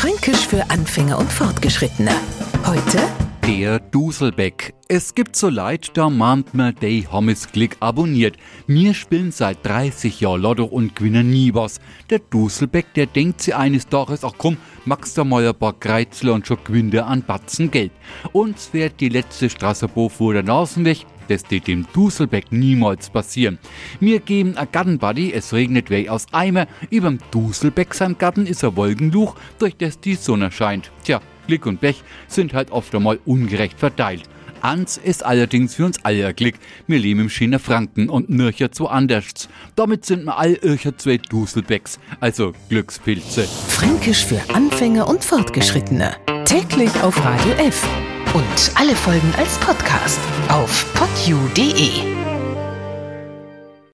Fränkisch für Anfänger und Fortgeschrittene. Heute der Duselbeck. Es gibt so leid, da mahnt man de Hommes Klick abonniert. Mir spielen seit 30 Jahren Lotto und gewinnen nie was. Der Duselbeck, der denkt sich eines Tages, ach komm, du mal ein paar Kreuzler und schon gewinnt er an Batzen Geld. Uns wird die letzte Straßenbo vor der Nase weg, das wird dem Duselbeck niemals passieren. Wir geben a Gartenbuddy, es regnet weh aus Eimer, überm Duselbeck sein Garten ist ein Wolkenluch, durch das die Sonne scheint. Tja, Glück und Pech sind halt oft einmal ungerecht verteilt. Ans ist allerdings für uns alle Glück. Wir leben im Schiener Franken und nircher zu anders. Damit sind wir all ircher zwei Duselbecks, also Glückspilze. Fränkisch für Anfänger und Fortgeschrittene. Täglich auf Radio F. Und alle Folgen als Podcast auf podu.de.